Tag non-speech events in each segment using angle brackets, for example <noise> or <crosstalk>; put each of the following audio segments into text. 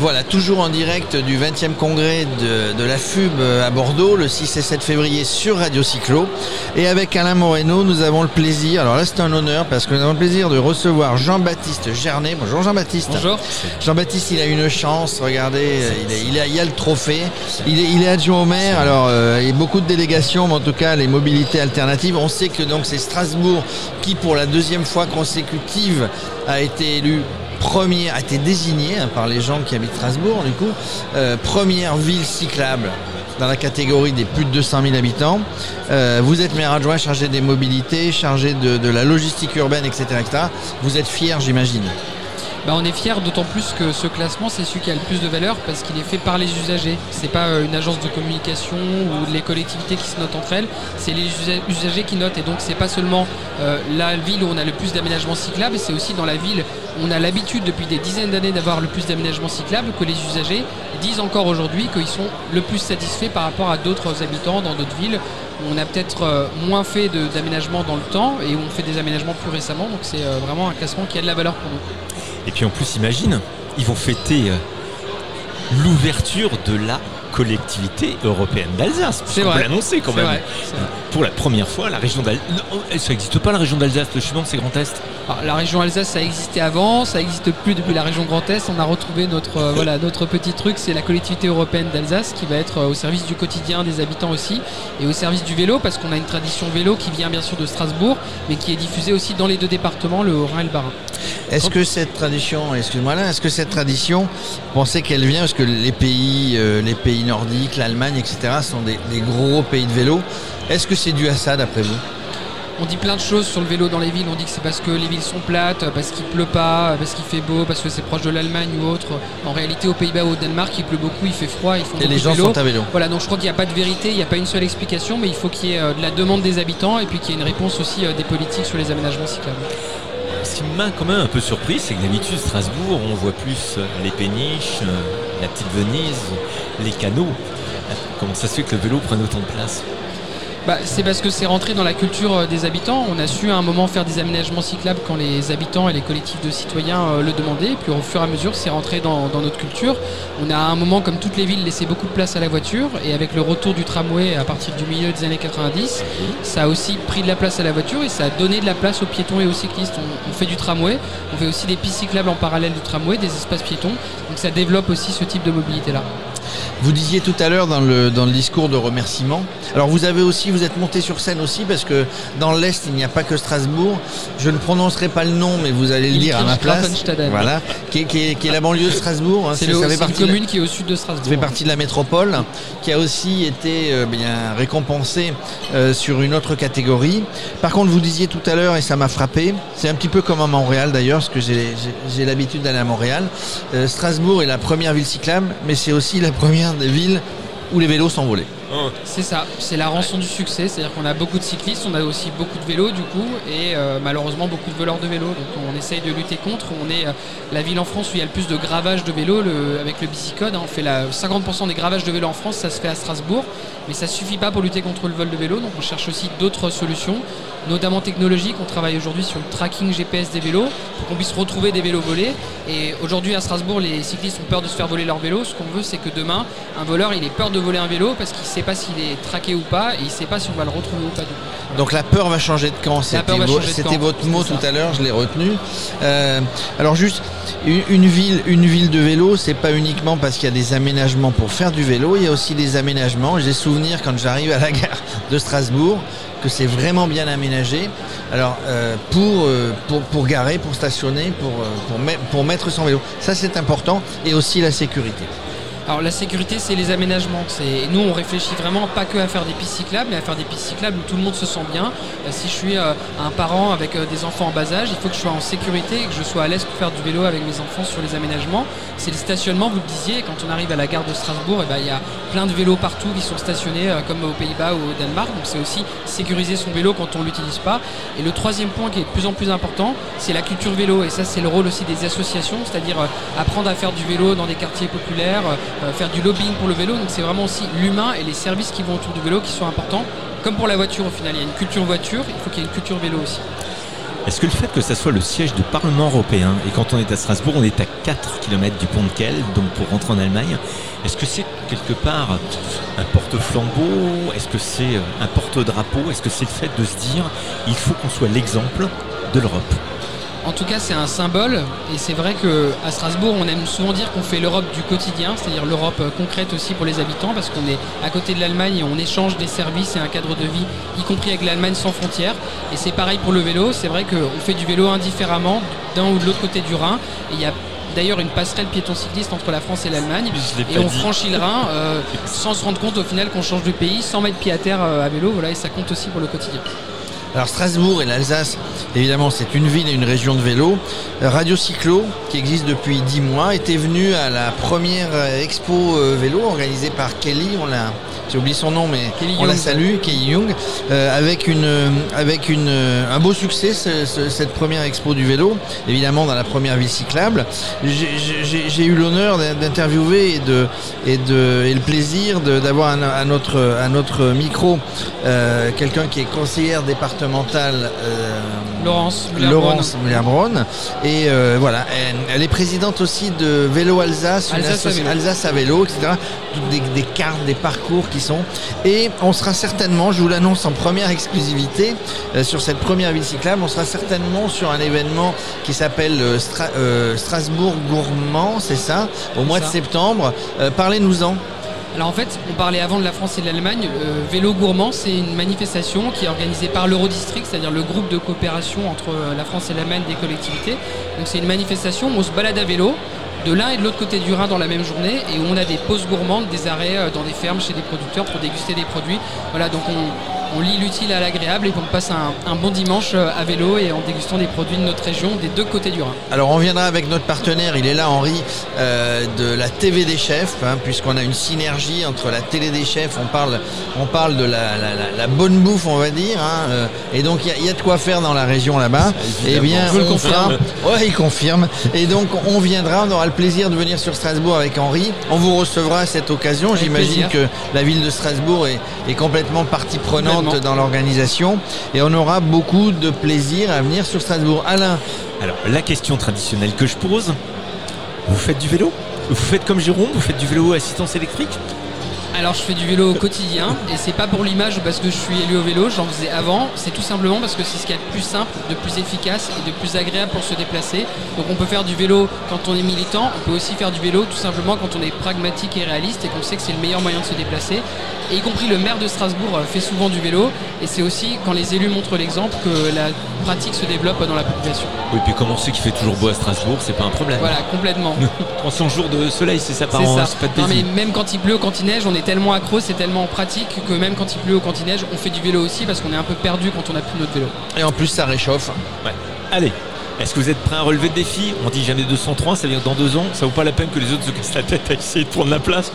Voilà, toujours en direct du 20e congrès de, la FUB à Bordeaux, le 6 et 7 février sur Radio Cyclo. Et avec Alain Moreno, nous avons le plaisir, alors là c'est un honneur parce que nous avons le plaisir de recevoir Jean-Baptiste Gernet. Bonjour Jean-Baptiste. Bonjour. Jean-Baptiste, il a une chance, regardez, il, a, il, a, le trophée. Il est, il est adjoint au maire, alors euh, il y a beaucoup de délégations, mais en tout cas les mobilités alternatives. On sait que donc c'est Strasbourg qui, pour la deuxième fois consécutive, a été élu première, a été désignée hein, par les gens qui habitent Strasbourg, du coup, euh, première ville cyclable dans la catégorie des plus de 200 000 habitants. Euh, vous êtes maire adjoint chargé des mobilités, chargé de, la logistique urbaine, etc., etc. Vous êtes fier, j'imagine. Bah, on est fier d'autant plus que ce classement c'est celui qui a le plus de valeur parce qu'il est fait par les usagers. C'est pas euh, une agence de communication ou les collectivités qui se notent entre elles, c'est les usagers qui notent et donc c'est pas seulement euh, la ville où on a le plus d'aménagements cyclables, c'est aussi dans la ville où on a l'habitude depuis des dizaines d'années d'avoir le plus d'aménagements cyclables que les usagers disent encore aujourd'hui qu'ils sont le plus satisfaits par rapport à d'autres habitants dans d'autres villes on a peut-être euh, moins fait d'aménagements dans le temps et on fait des aménagements plus récemment. Donc c'est vraiment un classement qui a de la valeur pour nous. Et puis en plus, imagine, ils vont fêter euh, l'ouverture de la collectivité européenne d'Alsace. C'est vrai. l'annoncer quand même. Pour la première fois, la région d'Alsace. Ça n'existe pas la région d'Alsace, le chemin c'est Grand Est? La région Alsace, ça existait avant, ça n'existe plus depuis la région Grand Est. On a retrouvé notre, euh, voilà, notre petit truc, c'est la collectivité européenne d'Alsace qui va être euh, au service du quotidien des habitants aussi et au service du vélo parce qu'on a une tradition vélo qui vient bien sûr de Strasbourg mais qui est diffusée aussi dans les deux départements, le Haut-Rhin et le Bas-Rhin. Est-ce que cette tradition, excuse-moi là, est-ce que cette tradition, pensez qu'elle vient parce que les pays, euh, les pays nordiques, l'Allemagne, etc., sont des, gros pays de vélo. Est-ce que c'est dû à ça, d'après vous? On dit plein de choses sur le vélo dans les villes. On dit que c'est parce que les villes sont plates, parce qu'il pleut pas, parce qu'il fait beau, parce que c'est proche de l'Allemagne ou autre. En réalité, aux Pays-Bas ou au Danemark, il pleut beaucoup, il fait froid, ils font Et les gens sont à vélo. Voilà, donc je crois qu'il n'y a pas de vérité, il n'y a pas une seule explication, mais il faut qu'il y ait euh, de la demande des habitants et puis qu'il y ait une réponse aussi euh, des politiques sur les aménagements cyclables. Ce qui m'a quand même un peu surpris, c'est que d'habitude, Strasbourg, on voit plus les péniches, euh, la petite Venise, les canaux. Comment ça se fait que le vélo prenne autant de place? Bah, c'est parce que c'est rentré dans la culture euh, des habitants. On a su à un moment faire des aménagements cyclables quand les habitants et les collectifs de citoyens euh, le demandaient. Puis au fur et à mesure, c'est rentré dans, notre culture. On a à un moment, comme toutes les villes, laissé beaucoup de place à la voiture. Et avec le retour du tramway à partir du milieu des années 90, ça a aussi pris de la place à la voiture et ça a donné de la place aux piétons et aux cyclistes. On fait du tramway, on fait aussi des pistes cyclables en parallèle du tramway, des espaces piétons. Donc ça développe aussi ce type de mobilité-là. Vous disiez tout à l'heure dans le, dans le discours de remerciement, alors vous avez aussi, vous êtes monté sur scène aussi parce que dans l'Est il n'y a pas que Strasbourg, je ne prononcerai pas le nom mais vous allez le dire à ma place, voilà, qui est, la banlieue de Strasbourg. Hein, c'est une commune qui est au sud de Strasbourg. Ça fait partie de la métropole, qui a aussi été euh, bien récompensée euh, sur une autre catégorie. Par contre vous disiez tout à l'heure et ça m'a frappé, c'est un petit peu comme à Montréal d'ailleurs, parce que j'ai l'habitude d'aller à Montréal. Euh, Strasbourg est la première ville cyclable, mais c'est aussi la première des villes où les vélos s'envolaient. C'est ça, c'est la rançon du succès, c'est-à-dire qu'on a beaucoup de cyclistes, on a aussi beaucoup de vélos du coup, et euh, malheureusement beaucoup de voleurs de vélos. Donc on essaye de lutter contre. On est euh, la ville en France où il y a le plus de gravage de vélos avec le bicicode. Hein. on fait la 50% des gravages de vélos en France, ça se fait à Strasbourg, mais ça suffit pas pour lutter contre le vol de vélos. Donc on cherche aussi d'autres solutions, notamment technologiques. On travaille aujourd'hui sur le tracking GPS des vélos pour qu'on puisse retrouver des vélos volés. Et aujourd'hui à Strasbourg, les cyclistes ont peur de se faire voler leur vélo. Ce qu'on veut, c'est que demain, un voleur, il ait peur de voler un vélo parce qu'il sait pas s'il est traqué ou pas et il sait pas si on va le retrouver ou pas Donc la peur va changer de camp. C'était votre mot tout à l'heure, je l'ai retenu. Euh, alors juste une, ville, une ville de vélo, c'est pas uniquement parce qu'il y a des aménagements pour faire du vélo, il y a aussi des aménagements. J'ai souvenir quand j'arrive à la gare de Strasbourg que c'est vraiment bien aménagé. Alors euh, pour, euh, pour, pour garer, pour stationner, pour, pour, pour mettre son vélo, ça c'est important et aussi la sécurité. Alors la sécurité, c'est les aménagements. Nous, on réfléchit vraiment pas que à faire des pistes cyclables, mais à faire des pistes cyclables où tout le monde se sent bien. Euh, si je suis euh, un parent avec euh, des enfants en bas âge, il faut que je sois en sécurité et que je sois à l'aise pour faire du vélo avec mes enfants sur les aménagements. C'est le stationnement, vous le disiez, quand on arrive à la gare de Strasbourg, eh ben, il y a plein de vélos partout qui sont stationnés comme aux Pays-Bas ou au Danemark. Donc c'est aussi sécuriser son vélo quand on l'utilise pas. Et le troisième point qui est de plus en plus important, c'est la culture vélo. Et ça, c'est le rôle aussi des associations, c'est-à-dire apprendre à faire du vélo dans des quartiers populaires, faire du lobbying pour le vélo. Donc c'est vraiment aussi l'humain et les services qui vont autour du vélo qui sont importants. Comme pour la voiture au final, il y a une culture voiture, il faut qu'il y ait une culture vélo aussi. Est-ce que le fait que ça soit le siège du Parlement européen et quand on est à Strasbourg, on est à 4 km du pont de Kiel, donc pour rentrer en Allemagne, est-ce que c'est quelque part un porte-flambeau? Est-ce que c'est un porte-drapeau? Est-ce que c'est le fait de se dire il faut qu'on soit l'exemple de l'Europe? En tout cas, c'est un symbole et c'est vrai qu'à Strasbourg, on aime souvent dire qu'on fait l'Europe du quotidien, c'est-à-dire l'Europe euh, concrète aussi pour les habitants, parce qu'on est à côté de l'Allemagne et on échange des services et un cadre de vie, y compris avec l'Allemagne sans frontières. Et c'est pareil pour le vélo, c'est vrai qu'on fait du vélo indifféremment d'un ou de l'autre côté du Rhin. Et il y a d'ailleurs une passerelle piéton-cycliste entre la France et l'Allemagne. Et on franchit le Rhin euh, <laughs> sans se rendre compte au final qu'on change de pays, sans mettre pied à terre euh, à vélo. Voilà, et ça compte aussi pour le quotidien. Alors Strasbourg et l'Alsace, évidemment, c'est une ville et une région de vélo. Radio Cyclo, qui existe depuis 10 mois, était venu à la première expo euh, vélo organisée par Kelly. On l'a j'ai oublié son nom, mais on la salue, Kelly Young, euh, avec, une, avec une, un beau succès, cette première expo du vélo, évidemment dans la première ville cyclable. J'ai eu l'honneur d'interviewer et, de, et, de, et le plaisir d'avoir à, notre, à notre micro euh, quelqu'un qui est conseillère départementale. Euh, Laurence Laurence Et voilà, elle, est présidente aussi de Vélo Alsace, Alsace, à, vélo. Alsace à vélo, etc. Des, des cartes, des parcours qui sont. Et on sera certainement, je vous l'annonce en première exclusivité, euh, sur cette première ville cyclable, on sera certainement sur un événement qui s'appelle euh, euh, Strasbourg Gourmand, c'est ça, au mois de septembre. Parlez-nous-en. Alors en fait, on parlait avant de la France et de l'Allemagne. Vélo Gourmand, c'est une manifestation qui est organisée par l'Eurodistrict, c'est-à-dire le groupe de coopération entre la France et l'Allemagne des collectivités. Donc c'est une manifestation où on se balade à vélo de l'un et de l'autre côté du Rhin dans la même journée et où on a des pauses gourmandes, des arrêts euh, dans des fermes chez des producteurs pour déguster des produits. On lie l'utile à l'agréable et qu'on passe un, bon dimanche euh, à vélo et en dégustant des produits de notre région des deux côtés du Rhin. Alors on viendra avec notre partenaire, il est là Henri, euh, de la TV des chefs, hein, puisqu'on a une synergie entre la télé des chefs, on parle, on parle de la, bonne bouffe on va dire, hein, euh, et donc il y, a de quoi faire dans la région là-bas. Et eh bien, je le confirme. Ouais, il confirme. Et donc on viendra, on aura le plaisir de venir sur Strasbourg avec Henri. On vous recevra à cette occasion. J'imagine que la ville de Strasbourg est, est complètement partie prenante dans l'organisation. Et on aura beaucoup de plaisir à venir sur Strasbourg. Alain. Alors, la question traditionnelle que je pose, vous faites du vélo? Vous faites comme Jérôme? Vous faites du vélo à assistance électrique? Alors je fais du vélo au quotidien et c'est pas pour l'image ou parce que je suis élu au vélo, j'en faisais avant, c'est tout simplement parce que c'est ce qu'il y a de plus simple, de plus efficace et de plus agréable pour se déplacer. Donc on peut faire du vélo quand on est militant, on peut aussi faire du vélo tout simplement quand on est pragmatique et réaliste et qu'on sait que c'est le meilleur moyen de se déplacer. Et y compris le maire de Strasbourg euh, fait souvent du vélo et c'est aussi quand les élus montrent l'exemple que la pratique se développe dans la population. Oui, puis comme on sait qu'il fait toujours beau à Strasbourg, c'est pas un problème. Voilà, complètement. <laughs> 300 jours de soleil, c'est ça par an, c'est pas de Non, mais même quand il pleut, quand il neige, on est tellement accro, c'est tellement pratique que même quand il pleut ou quand il neige, on fait du vélo aussi parce qu'on est un peu perdu quand on a plus notre vélo. Et en plus, ça réchauffe. Ouais. Allez, est-ce que vous êtes prêts à relever le défi? On dit jamais 203, ça veut dire dans deux ans, ça vaut pas la peine que les autres se cassent la tête à essayer de prendre la place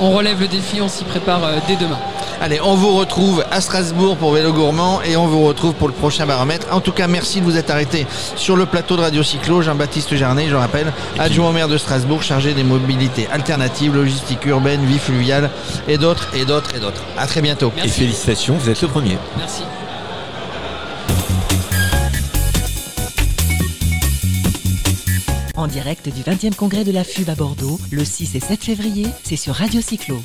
On relève le défi, on s'y prépare euh, dès demain. Allez, on vous retrouve à Strasbourg pour Vélo Gourmand et on vous retrouve pour le prochain baromètre. En tout cas, merci de vous être arrêté sur le plateau de Radio Cyclo. Jean-Baptiste Jarnet, je rappelle, adjoint au maire de Strasbourg, chargé des mobilités alternatives, logistique urbaine, vie fluviale et d'autres, et d'autres, et d'autres. À très bientôt. Et félicitations, vous êtes le premier. Merci. En direct du 20e congrès de la FUB à Bordeaux, le 6 et 7 février, c'est sur Radio Cyclo.